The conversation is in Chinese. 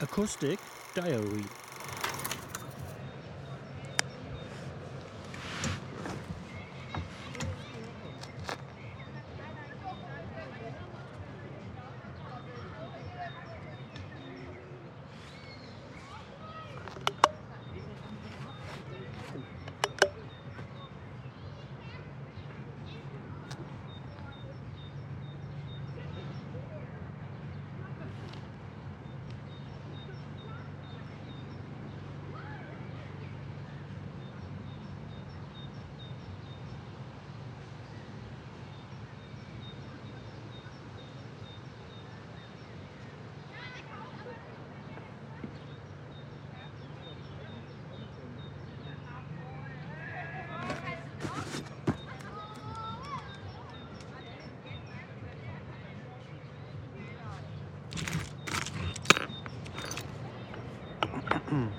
Acoustic Diary 嗯。